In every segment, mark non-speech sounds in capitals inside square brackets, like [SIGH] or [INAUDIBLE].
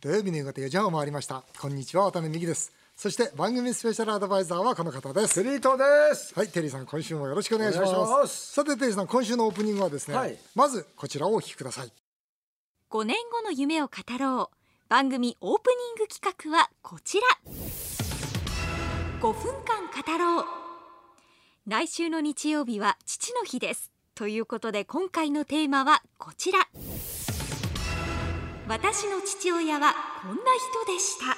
土曜日の夕方4時半を回りました。こんにちは渡辺美希です。そして番組スペシャルアドバイザーはこの方です。テリートです。はいテリーさん今週もよろしくお願いします。さてテリーさん今週のオープニングはですね、はい。まずこちらをお聞きください。5年後の夢を語ろう。番組オープニング企画はこちら。5分間語ろう。来週の日曜日は父の日です。ということで今回のテーマはこちら私の父親はこんな人でした。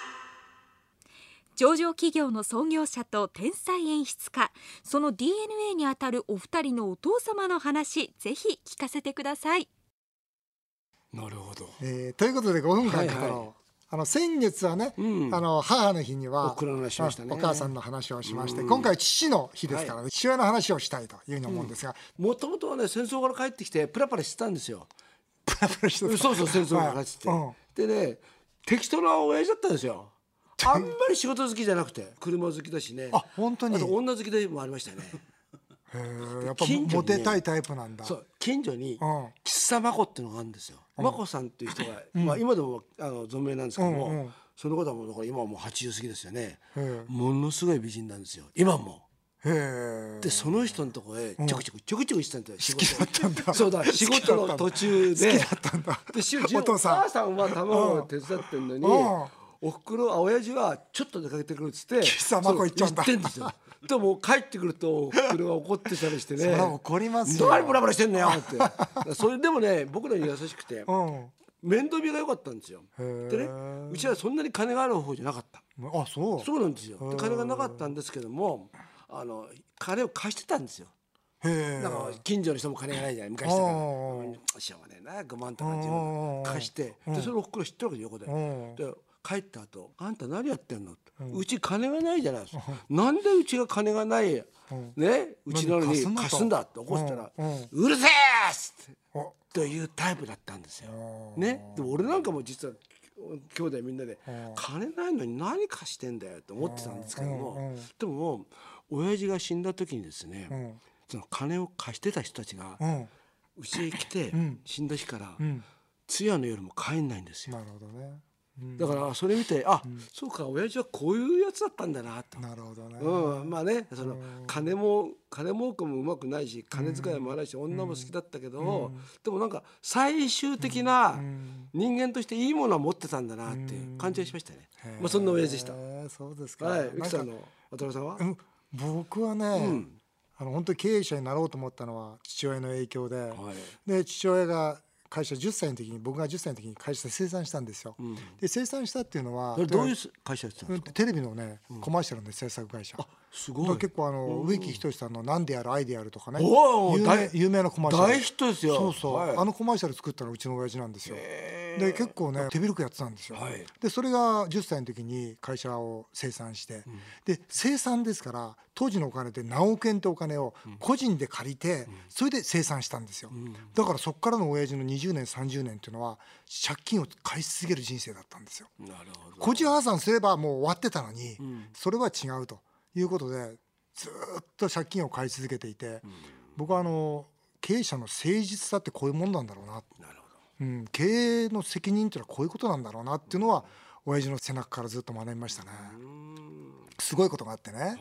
上場企業の創業者と天才演出家。その DNA にあたるお二人のお父様の話ぜひ聞かせてください。なるほど。えーということで5分間語ろう、はいはい。あの先月はね、うん。あの母の日にはお蔵の話しましたね。お母さんの話をしまして、うん。今回は父の日ですからね、父親の話をしたいというふうに思うんですが、もともとはね戦争から帰ってきてプラプラしてたんですよ。[LAUGHS] そうそう戦争から帰って。はいでね適当な親父だったんですよ。あんまり仕事好きじゃなくて車好きだしね。あ本当に？あと女好きでもありましたね。へーやっぱモテたいタイプなんだそう近所にうん喫茶まこっていうのがあるんですよ。まこさんっていう人が、まあ今でもあの存命なんですけども、うんうんその方はもうだから今はもう80過ぎですよね。ものすごい美人なんですよ。今も。でその人のとこへちょくちょくちょくちょくしてたんだよ仕事好きだったんだ。そうだ [LAUGHS] 仕事の途中で。好きだったんだ。でしおお父さん。母さんは卵を手伝ってんのにうん。おふくろあ親父はちょっと出かけてくるっつって喫茶まこ行っちゃってんですよ。でも帰ってくるとおふくろが怒ってたりしてね [LAUGHS] そりゃ怒りますよ。何ブラブラしてんのよって。[LAUGHS] それでもね僕らに優しくてうん。面倒見が良かったんですよ。でねうちはそんなに金がある方じゃなかった。あそう。そうなんですよ。で金がなかったんですけどもあの金を貸してたんですよ。なんか近所の人も金がないじゃない昔だから。うしょうがねえな5万とか10万うん貸して。でそれをおふくろ知ってるわけで横で。うんで帰った後あんた何やってんの?」ってうち金がないじゃないですか。なんでうちが金がないねうちなのに何貸すんだって怒ってたら。うん。うん「うるせえ!」っつっておというタイプだったんですよ。ね、でも俺なんかも実は兄弟みんなで金ないのに何貸してんだよと思ってたんですけどもでももう親父が死んだ時にですねん。その金を貸してた人たちがうん。うちへ来てん。死んだ日からん。通夜の夜も帰んないんですよ。なるほどね。だからそれ見てあそうか親父はこういうやつだったんだなと。なるほどね。うん、まあねその金も金儲けもうまくないし金遣いも荒いし女も好きだったけど、でもなんか最終的な人間としていいものは持ってたんだなっていう感じがしましたね。まあそんな親父でした。そうですか。はい、ゆきさんの渡辺さんは？うん僕はね、あの本当に経営者になろうと思ったのは父親の影響で、はい。で父親が会社10歳の時に僕が10歳の時に会社で生産したんですよ。で生産したっていうのはどういう会社テレビのね、コマーシャルの制作会社。すごい。結構あの植木仁さんの「なんでやるアイデアやる」とかね。有名大有名なコマーシャル。大ヒットですよ。そうそう、はい。あのコマーシャル作ったのうちの親父なんですよで結構ね手広くやってたんですよ、はい。でそれが10歳の時に会社を生産して、で生産ですから当時のお金で何億円ってお金を個人で借りて、それで生産したんですよ、だからそこからの親父の20年30年っていうのは借金を返し続ける人生だったんですよ。個人破産すればもう終わってたのに、それは違うということでずっと借金を返し続けていて、僕はあの経営者の誠実さってこういうもんなんだろうな、なるほうん、経営の責任っていうのはこういうことなんだろうなっていうのは親父の背中からずっと学びましたね。すごいことがあってね、はい。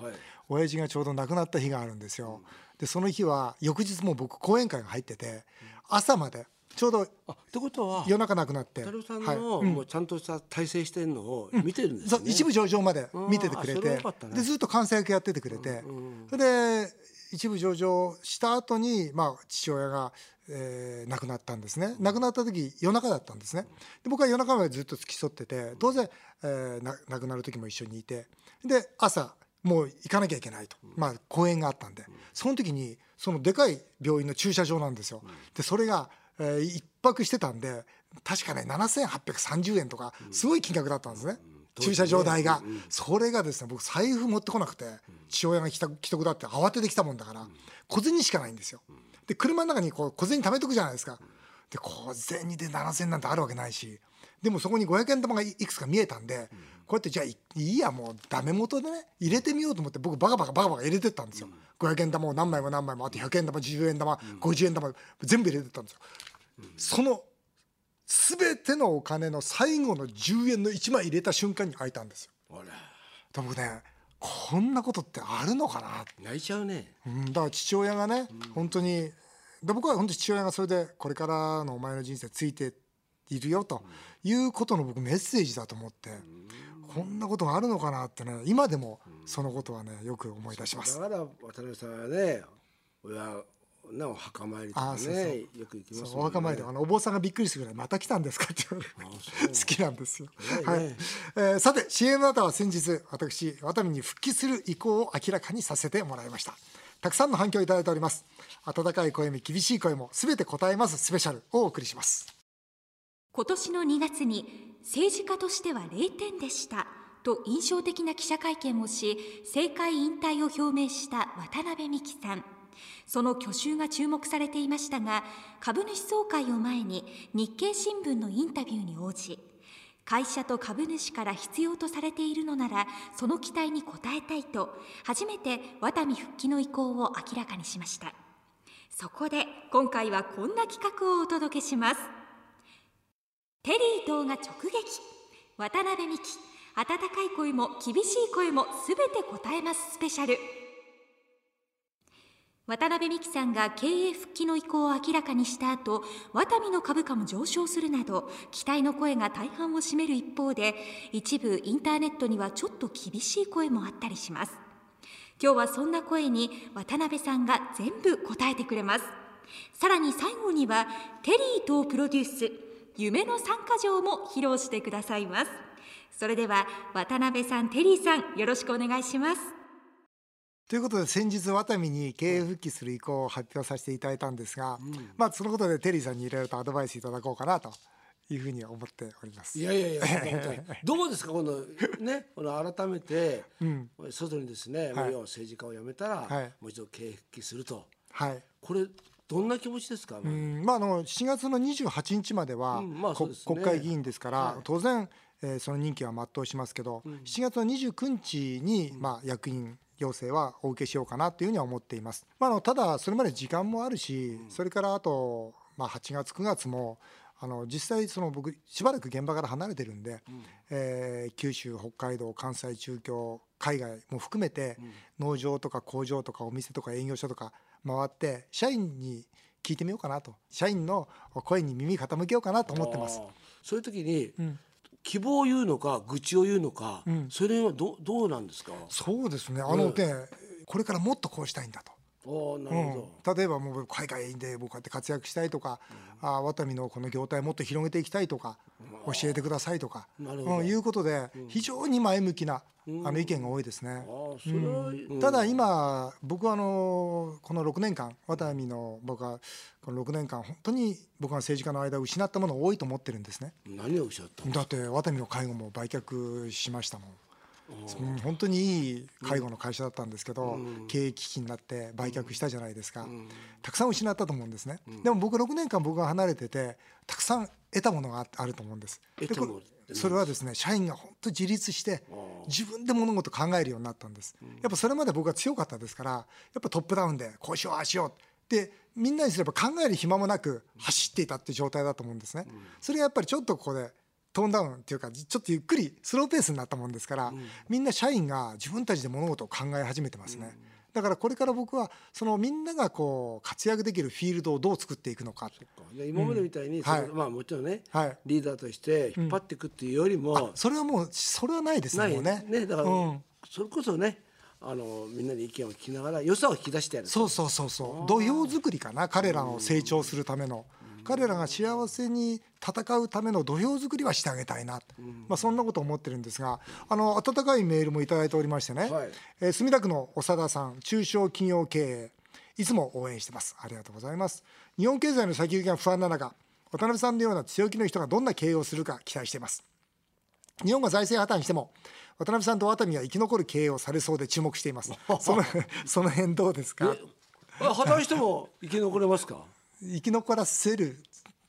親父がちょうど亡くなった日があるんですよ。でその日は翌日も僕講演会が入ってて朝までちょうどってことは。夜中亡くなって。渡辺さんはい。のもうちゃんとした体制してるのを見てるんですよね。そう一部上場まで見ててくれて。ね。でずっと監査役やっててくれて、それで一部上場した後にまあ父親が、えー亡くなったんですね。亡くなった時夜中だったんですね。で僕は夜中までずっと付き添ってて当然、えーな亡くなる時も一緒にいて。で朝もう行かなきゃいけないと、まあ公演があったんで。その時にそのでかい病院の駐車場なんですよ。でそれが、えー一泊してたんで確かね7830円とかすごい金額だったんですね、駐車場代が、それがですね僕財布持ってこなくて父親が帰宅だって慌ててきたもんだから小銭しかないんですよで車の中にこう小銭貯めとくじゃないですか。で小銭で7,000なんてあるわけないし。でもそこに500円玉がいくつか見えたんでこうやってじゃあいいいやもうダメ元でね入れてみようと思って僕バカバカバカバカ入れてったんですよ。500円玉を何枚も何枚もあと100円玉10円玉50円玉全部入れてったんですよ。その全てのお金の最後の10円の1枚入れた瞬間に開いたんですよ。で僕ねこんなことってあるのかな？泣いちゃうね。うん、だから父親がね、本当にで僕は本当に父親がそれでこれからのお前の人生ついているよということの僕メッセージだと思って、こんなことがあるのかなってね今でもそのことはねよく思い出します。だから渡辺さんはね親なお墓参りとかねあそうそう。よく行きますそうお墓参りであのお坊さんがびっくりするぐらいまた来たんですかって言われる好きなんですよ。ねはい。えーさて CM の後は先日私ワタミに復帰する意向を明らかにさせてもらいました。たくさんの反響をいただいております。温かい声も厳しい声もすべて答えます。スペシャルをお送りします。今年の2月に政治家としては0点でした。と印象的な記者会見をし政界引退を表明した渡辺美樹さんその去就が注目されていましたが株主総会を前に日経新聞のインタビューに応じ会社と株主から必要とされているのならその期待に応えたいと初めてワタミ復帰の意向を明らかにしました。そこで今回はこんな企画をお届けします。テリー動画直撃渡辺美樹温かい声も厳しい声もすべて答えますスペシャル。渡辺美樹さんが経営復帰の意向を明らかにした後ワタミの株価も上昇するなど期待の声が大半を占める一方で一部インターネットにはちょっと厳しい声もあったりします。今日はそんな声に渡辺さんが全部答えてくれます。さらに最後にはテリーとプロデュース夢の参加状も披露してくださいます。それでは渡辺さんテリーさんよろしくお願いします。ということで先日ワタミに経営復帰する意向を発表させていただいたんですが、まあそのことでテリーさんにいろいろとアドバイスいただこうかなというふうに思っております。いやいやいやどうですかこのねこの改めて、ん。外にですね、はい。もう要は政治家を辞めたら、はい。もう一度経営復帰すると。はい。これどんな気持ちですか、うん。まあ、あの7月の28日までは、うんまあですね。国会議員ですから、はい。当然、えーその任期は全うしますけど、7月の29日に、まあ、役員要請はお受けしようかなというふうには思っています。まあ、あのただそれまで時間もあるし、それからあと、まあ、8月9月もあの実際その僕しばらく現場から離れてるんで、えー九州北海道関西中京海外も含めて、農場とか工場とかお店とか営業所とか回って社員に聞いてみようかなと。社員の声に耳傾けようかなと思ってます。そういう時に、ん希望を言うのか愚痴を言うのか、ん。それはどどうなんですか？そうですね。あのね、これからもっとこうしたいんだと。なるほど、うん、例えばもう海外で僕こうやって活躍したいとか、あワタミのこの業態をもっと広げていきたいとか、教えてくださいとか、うん、いうことで非常に前向きな、あの意見が多いですね。ただ今僕はあのこの6年間ワタミの僕はこの6年間本当に僕が政治家の間失ったもの多いと思ってるんですね。何をおったのだってワタミの介護も売却しましたもん。う。ん本当にいい介護の会社だったんですけど、経営危機になって売却したじゃないですか、たくさん失ったと思うんですね、でも僕6年間僕が離れててたくさん得たものがああると思うんです。で得たものこれそれはですね社員が本当自立して自分で物事を考えるようになったんです、やっぱそれまで僕は強かったですからやっぱトップダウンでこうしようああしようでみんなにすれば考える暇もなく走っていたっていう状態だと思うんですね、それがやっぱりちょっとここでトーンダウンっていうかちょっとゆっくりスローペースになったもんですから、みんな社員が自分たちで物事を考え始めてますね、だからこれから僕はそのみんながこう活躍できるフィールドをどう作っていくのか。で今までみたいに、それはい。まあもちろんね、はい。リーダーとして引っ張っていくっていうよりも、それはもうそれはないですねもうね。ねだから、うん。それこそねあのみんなで意見を聞きながら良さを引き出してやるそうそうそうそう。土俵作りかな彼らの成長するための彼らが幸せに戦うための土俵作りはしてあげたいな、まあ、そんなことを思ってるんですがあの温かいメールもいただいておりましてね、はい。えー墨田区の長田さん中小企業経営いつも応援してます。ありがとうございます。日本経済の先行きが不安な中渡辺さんのような強気の人がどんな経営をするか期待しています。日本が財政破綻しても渡辺さんとワタミは生き残る経営をされそうで注目しています。その [LAUGHS] その辺どうですか？あ破綻しても生き残れますか？生き残らせる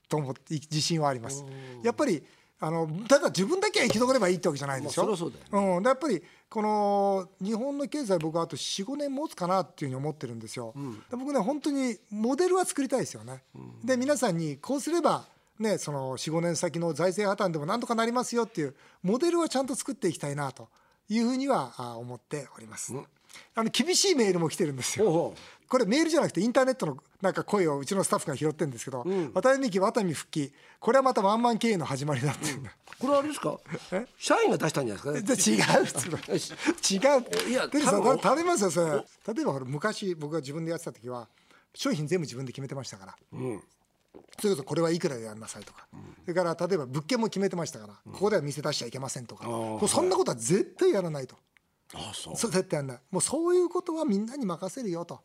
と思って自信はあります。やっぱりあのただ自分だけは生き残ればいいってわけじゃないでしょ、まあそそうだようん、でやっぱりこの日本の経済僕はあと45年持つかなっていうふうに思ってるんですよ、で僕ね本当にモデルは作りたいですよね、で皆さんにこうすればね、その45年先の財政破綻でもなんとかなりますよっていうモデルはちゃんと作っていきたいなというふうにはあ思っております。あの厳しいメールも来てるんですよ。これメールじゃなくてインターネットのなんか声をうちのスタッフが拾ってるんですけど、渡辺美樹、渡美復帰これはまたワンマン経営の始まりだっていう。んだ、これあれですか？[LAUGHS] 社員が出したんじゃないですか？じゃ違う [LAUGHS] 違う。いやでさ多分た頼みますよそれ。例えばほら昔僕が自分でやってた時は商品全部自分で決めてましたから、それこそこれはいくらでやんなさいとか、それから例えば物件も決めてましたから、ここでは店出しちゃいけませんとか、そんなことは絶対やらないと。あそう。そう絶対やんな。いもうそういうことはみんなに任せるよと、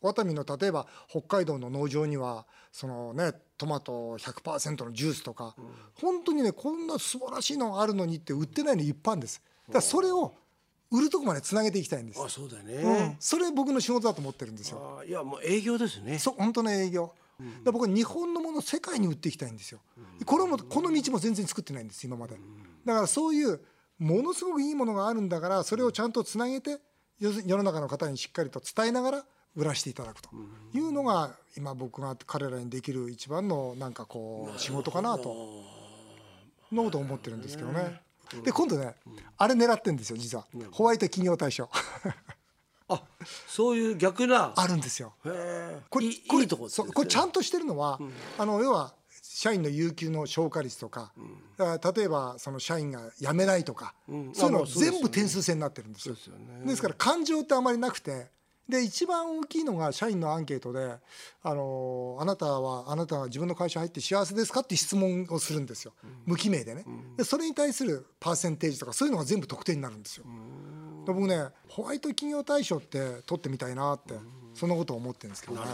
ワタミの例えば北海道の農場にはそのねトマト100%のジュースとか、本当にねこんな素晴らしいのがあるのにって売ってないのいっぱいあるんです。だからそれを売るとこまでつなげていきたいんです、あそうだようん。ね、それ僕の仕事だと思ってるんですよ。あいやもう営業ですね。そう本当の営業、だから僕は日本のものを世界に売っていきたいんですよ、これもこの道も全然作ってないんです今まで、だからそういうものすごくいいものがあるんだからそれをちゃんとつなげて世世の中の方にしっかりと伝えながら売らしていただくと。いうのが今僕が彼らにできる一番のなんかこう仕事かなと。のことを思ってるんですけどね。で今度ね、あれ狙ってるんですよ実は、ホワイト企業大賞。あそういう逆な。あるんですよ。これこれいいとこそうこれちゃんとしてるのは、あの要は社員の有給の消化率とか、だから例えばその社員が辞めないとか、ん。そういうの全部点数制になってるんですよ。ですよね。ですから感情ってあまりなくてで一番大きいのが社員のアンケートで「あのあなたはあなたは自分の会社入って幸せですか?」って質問をするんですよ、無記名でね、でそれに対するパーセンテージとかそういうのが全部得点になるんですよ。で僕ねホワイト企業大賞って取ってみたいなってそんなことを思ってるんですけどね。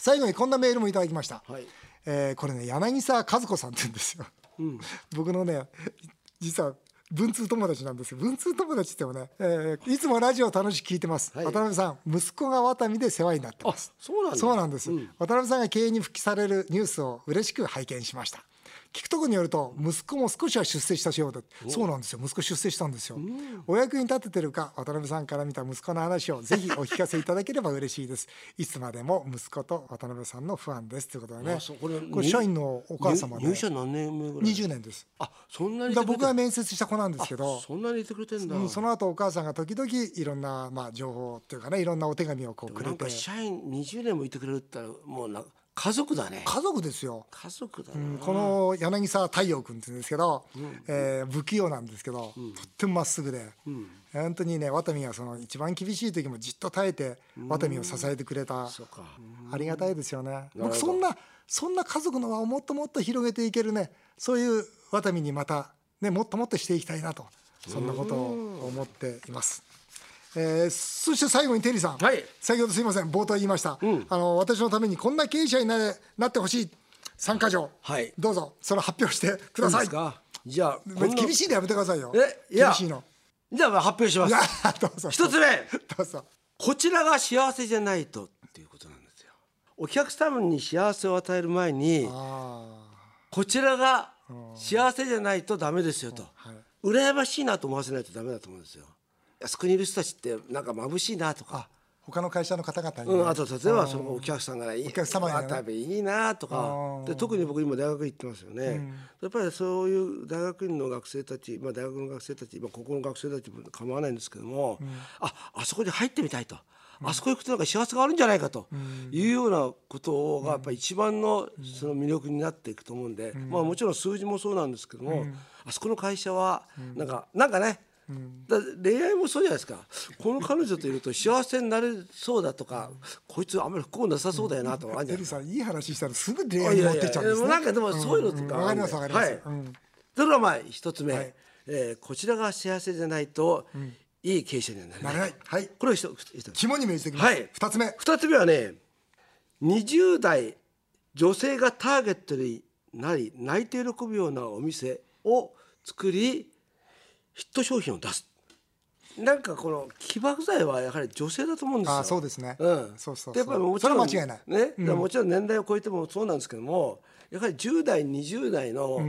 最後にこんなメールもいただきました、はいえーこれね柳沢和子さんって言うんですよ、僕のね実は文通友達なんですよ。文通友達ってもね、えーいつもラジオ楽しく聞いてます、はい。渡辺さん息子がワタミで世話になってます。そうなんだ。そうなんです、渡辺さんが経営に復帰されるニュースを嬉しく拝見しました聞くところによると息子も少しは出世したようでそうなんですよ。息子出世したんですよ、お役に立ててるか渡辺さんから見た息子の話をぜひお聞かせいただければ嬉しいです。いつまでも息子と渡辺さんのファンです。ということでね。これこれ社員のお母様ね入入社何年目ぐらい？20年です。あそんなに僕が面接した子なんですけど。そんなにいてくれてんだ、うんその後お母さんが時々いろんなまあ情報っていうかねいろんなお手紙をこうくれて。社員20年もいてくれるって言ったらもうな家族だね。家族ですよ。家族だな、うんこの柳沢太陽君って言うんですけど、えー不器用なんですけど、とってもまっすぐで、本当にねワタミがその一番厳しい時もじっと耐えてワタミを支えてくれた、そうか。ありがたいですよね。僕そんなそんな家族の輪をもっともっと広げていけるね。そういうワタミにまたねもっともっとしていきたいなとそんなことを思っています。えーそして最後にテリーさん、はい。先ほどすいません冒頭言いました、あの私のためにこんな経営者になれなってほしい。参加条、はい。どうぞそれ発表してください。じゃあ厳しいのやめてくださいよ。え？厳しいの。じゃあ発表します。いやどうぞ。一つ目。どうぞ。こちらが幸せじゃないとっていうことなんですよ。お客様に幸せを与える前にあこちらが幸せじゃないとダメですよと、はい。羨ましいなと思わせないとダメだと思うんですよあそこにいる人たちってなんか眩しいなとか。あ他の会社の方々にね、うん、あと例えばそのお客さんがいい。お客様にね。渡部いいなとか。ーで特に僕今大学行ってますよね、やっぱりそういう大学院の学生たち、まあ、大学の学生たち、まあ、ここの学生たちも構わないんですけども、ああそこに入ってみたいと。あそこ行くとなんか幸せがあるんじゃないかというようなことがやっぱり一番のその魅力になっていくと思うんで、まあもちろん数字もそうなんですけども、あそこの会社はなんか、なんかねだ恋愛もそうじゃないですか。この彼女といると幸せになれそうだとか、こいつあんまり不幸なさそうだよなとかあるんじゃないでんいい話したらすぐ恋愛に持ってっちゃうんですね。なんかでもそういうのとかん。んわかりますわかります、はい。うん。それがまあ一つ目、はい。えーこちらが幸せじゃないと、いい経営者にはなれなない。はい。これを一つ肝に銘じてはい。二つ目。二つ目はね20代女性がターゲットになり泣いて喜ぶようなお店を作りヒット商品を出す。なんかこの起爆剤はやはり女性だと思うんですよ。あそうですね。うん、そうそうそう。でやっぱりもちろんいない。ね、だからもちろん年代を超えてもそうなんですけどもやはり10代20代の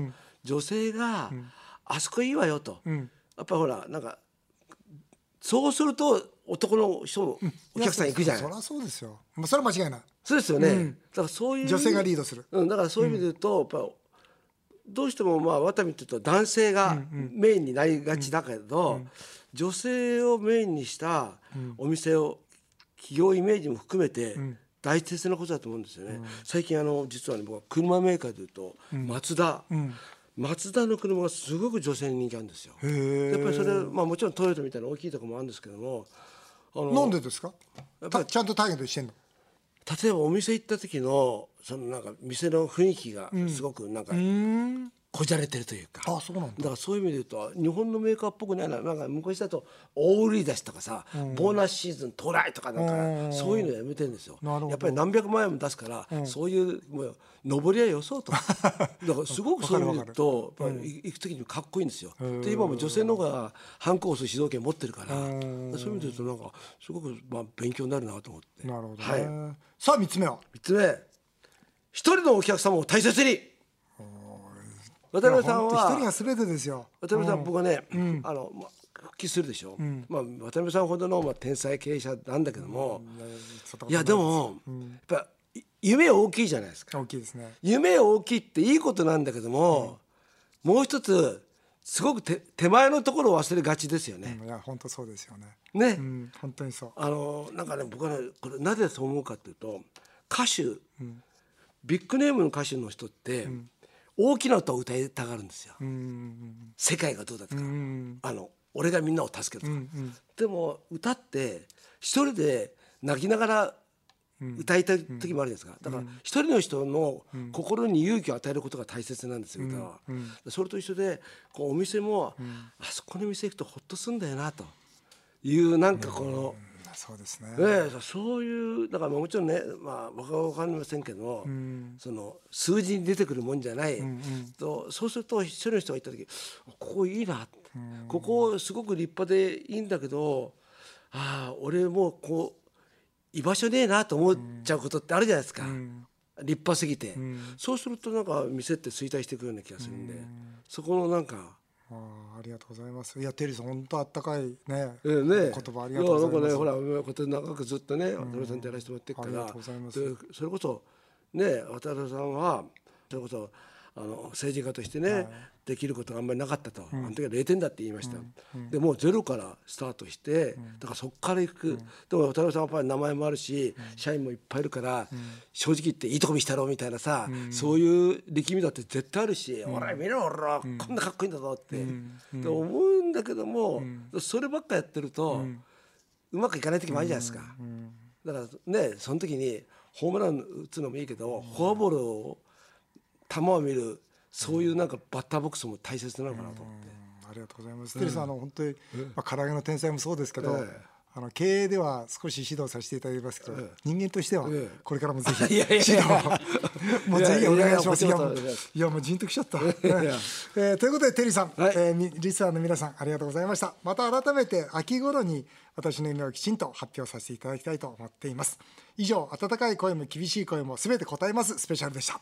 女性が、あそこいいわよと、やっぱりほらなんかそうすると男の人もお客さん行くじゃない。そりゃそうですよ。まあそれは間違いない。そうですよね、うん。だからそういう女性がリードする。うん、だからそういう意味で言うと、やっぱどうしてもまあワタミって言うと男性がメインになりがちだけど、女性をメインにしたお店を企業イメージも含めて大切なことだと思うんですよね。最近あの実はね僕は車メーカーで言うと、マツダ、マツダの車がすごく女性に人気あるんですよ。へやっぱりそれまあもちろんトヨタみたいな大きいところもあるんですけども、あのなんでですか？ちゃんとターゲットにしてんの？例えばお店行った時のそのなんか店の雰囲気がすごくなんかこじゃれてるというか、あそうなんだ。だからそういう意味で言うと日本のメーカーっぽくないな。なんか昔だと大売り出しとかさ、ボーナスシーズン到来とかなんうん。かそういうのやめてるんですよ。なるほど。やっぱり何百万円も出すから、そういうもう上りはよそうと [LAUGHS] だからすごくそういう意味で言うと行く時にかっこいいんですよ。で今も女性の方がハンコを押す主導権持ってるからうんそういう意味で言うとなんかすごくまあ勉強になるなと思って。なるほどね、はい。さあ三つ目は。3つ目。一人のお客様を大切に渡辺さんいや本当一人はが全てですよ。渡辺さん僕はね、あのまあ復帰するでしょ、まあ、渡辺さんほどの、まあ、天才経営者なんだけども、いやでも、やっぱい夢大きいじゃないですか。大きいですね。夢大きいっていいことなんだけども、もう一つすごく手手前のところを忘れがちですよね。うん。いや本当そうですよね。ね、うん。本当にそう。あのなんかね僕はねこれなぜそう思うかっていうと歌手、ビッグネームの歌手の人って、大きな歌を歌いたがるんですよ。うん世界がどうだとか、んあの俺がみんなを助けるとか、でも歌って一人で泣きながら歌いたい時もあるじゃないですか。だから一人の人の心に勇気を与えることが大切なんですよ歌は。それと一緒でこうお店も、あそこの店行くとほっとすんだよなというなんかこの。そうですね。ええ、そういうだからもちろんね、まあ、僕は分かりませんけど、その数字に出てくるもんじゃない、とそうすると一人の人が行った時ここいいな。って、ここすごく立派でいいんだけどああ俺もうこう居場所ねえなと思っちゃうことってあるじゃないですか、立派すぎて、そうするとなんか店って衰退していくような気がするんで、そこのなんか。ああありがとうございます。いやテリーさん本当あったかいねええね、言葉ありがとうございます。やなんかねほらこう長くずっとね渡辺さんとやらせてもらってるかありがらとうございます。でそれこそね渡辺さんはそれこそあの政治家としてね、できることがあんまりなかったと、あの時は0点だって言いました、でもうゼロからスタートして、だからそこから行く、でも渡辺さんはやっぱり名前もあるし、社員もいっぱいいるから、正直言っていいとこ見したろうみたいなさ、そういう力みだって絶対あるし「おら見ろ俺はこんなかっこいいんだぞ」って、って思うんだけども、そればっかやってると、うまくいかない時もあるじゃないですか。だからねその時にホームラン打つのもいいけど、フォアボールを球を見るそういうなんかバッターボックスも大切なのかなと思って。ありがとうございます。テリーさんあの本当にまあ唐揚げの天才もそうですけど、ええあの経営では少し指導させていただきますけど、ええ人間としてはええこれからもぜひ [LAUGHS] 指や導をもうぜひお願いします。いいやもうこちらこそいやもうじんときちゃった。や [LAUGHS] えーということでテリーさん、はいえリスナーの皆さんありがとうございました。また改めて秋頃に私の夢をきちんと発表させていただきたいと思っています。以上温かい声も厳しい声もすべて答えますスペシャルでした。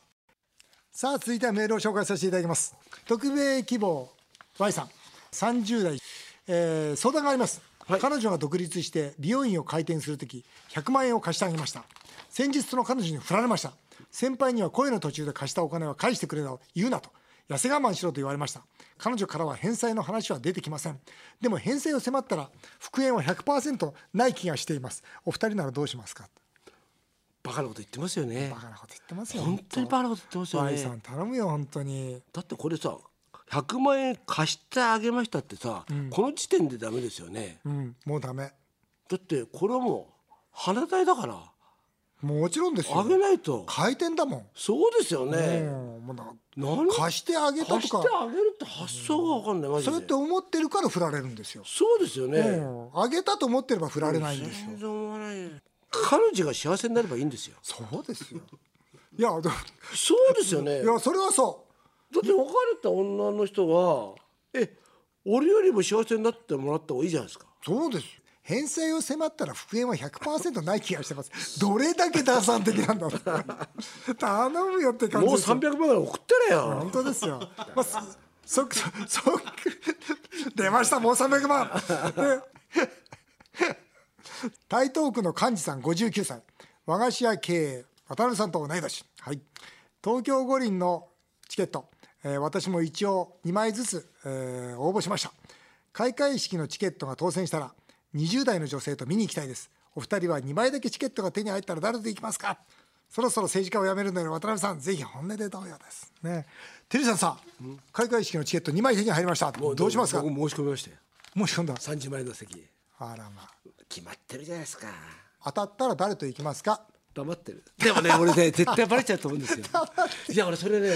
さあ続いてはメールを紹介させていただきます。特命希望 Y さん。30代、えー相談があります、彼女が独立して美容院を開店する時100万円を貸してあげました。先日その彼女に振られました。先輩には声の途中で貸したお金は返してくれと言うなと痩せ我慢しろと言われました。彼女からは返済の話は出てきません。でも返済を迫ったら復縁は100%ない気がしています。お二人ならどうしますか？バカなこと言ってますよね。バカなこと言ってますよ本当にバカなこと言ってますよ Y さねん頼むよ本当に。だってこれさ100万円貸してあげましたってさ、この時点でダメですよね。うんもうダメ。だってこれはもう花代だから。もちろんですよ。あげないと。回転だもん、そうですよね、うん貸してあげたとか。貸してあげるって発想が分かんないマジで。そうやって思ってるから振られるんですよ、そうですよね、うん。あげたと思ってれば振られないんですよ、全然思わない彼女が幸せになればいいんですよ。そうですよ。いやそうですよね。いやそれはそだって別れた女の人はえ俺よりも幸せになってもらった方がいいじゃないですか。うそうです。返済を迫ったら復縁は100%ない気がしてます。どれだけ打算的なんだろう。[LAUGHS] 頼むよって感じもうですよ。300万ぐらい送ってねよ。本当ですよ。まあ、そ、そ、そ、そ出ました、もう300万。[LAUGHS] で台東区の幹事さん59歳。和菓子屋経営。渡辺さんと同い年。はい。東京五輪のチケット、えー私も一応2枚ずつ、えー応募しました。開会式のチケットが当選したら20代の女性と見に行きたいです。お二人は2枚だけチケットが手に入ったら誰と行きますか？そろそろ政治家を辞めるので渡辺さんぜひ本音でどうよです。ね。テリーさんさ開会式のチケット2枚手に入りました。どうしますか？僕申し込みましたよ申し込んだ。3時前の席。あらまあ決まってるじゃないですか。当たったら誰と行きますか？黙ってる。でもね俺ね絶対バレちゃうと思うんですよ。いや俺それね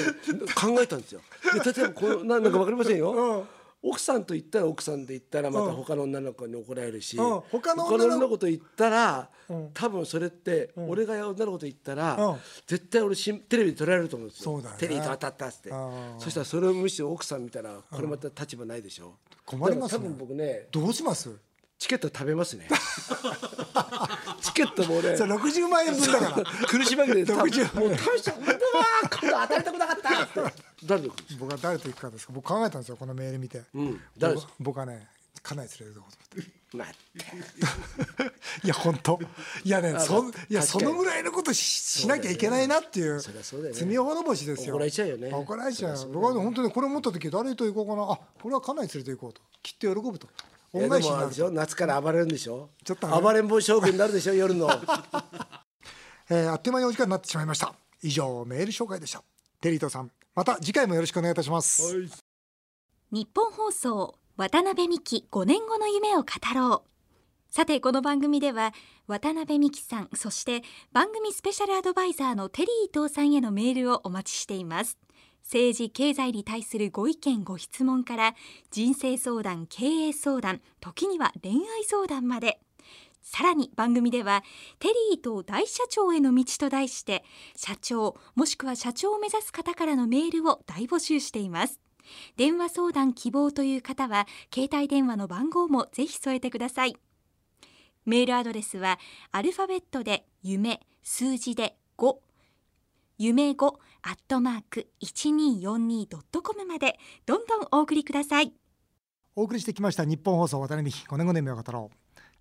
考えたんですよ。で例えばこうなんだか分かりませんよ、奥さんと言ったら奥さんで言ったらまた他の女の子に怒られるし、うん。他の女の子と言ったら、多分それって、俺が女の子と言ったら、うん。絶対俺しんテレビで撮られると思うんですよ。ね。テレビと当たったっつって。うん。そしたらそれをむしろ奥さん見たらこれまた立場ないでしょ、困りますね。多分僕ねどうします？チケット食べますね。[LAUGHS] チケットも俺。それ60万円分だから。苦し紛れで60もう食べちゃう本当だ今度当たりたくなかったって。誰で行くんですか？僕は誰と行くかですか？僕考えたんですよこのメール見て、うん。誰です僕僕はね家内連れて行こうと思って。待って。[LAUGHS] いや本当。いやねあそまあいやそのぐらいのことししなきゃいけないなっていうそりゃそうだよね。罪滅ぼしですよ。怒られちゃうよね。怒られちゃう僕はね本当にこれ持った時誰と行こうかな？あこれは家内連れて行こうと。きっと喜ぶと恩返しでもあれでしょ？夏から暴れるんでしょ？ちょっとね暴れん坊将軍になるでしょ？夜の。[LAUGHS] えーあっという間にお時間になってしまいました。以上メール紹介でした。テリートさん。また次回もよろしくお願いいたします、日本放送渡辺美希5年後の夢を語ろう。さてこの番組では渡辺美希さんそして番組スペシャルアドバイザーのテリー伊藤さんへのメールをお待ちしています政治経済に対するご意見ご質問から人生相談経営相談時には恋愛相談まで。さらに番組ではテリーと大社長への道と題して社長もしくは社長を目指す方からのメールを大募集しています。電話相談希望という方は携帯電話の番号もぜひ添えてください。メールアドレスはアルファベットで夢数字で5夢5アットマーク 1242.com までどんどんお送りください。お送りしてきました日本放送渡辺美希5年5年目岡太郎、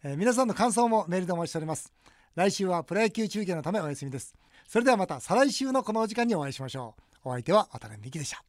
えー皆さんの感想もメールでお待ちしております。来週はプロ野球中継のためお休みです。それではまた再来週のこのお時間にお会いしましょう。お相手は渡辺美希でした。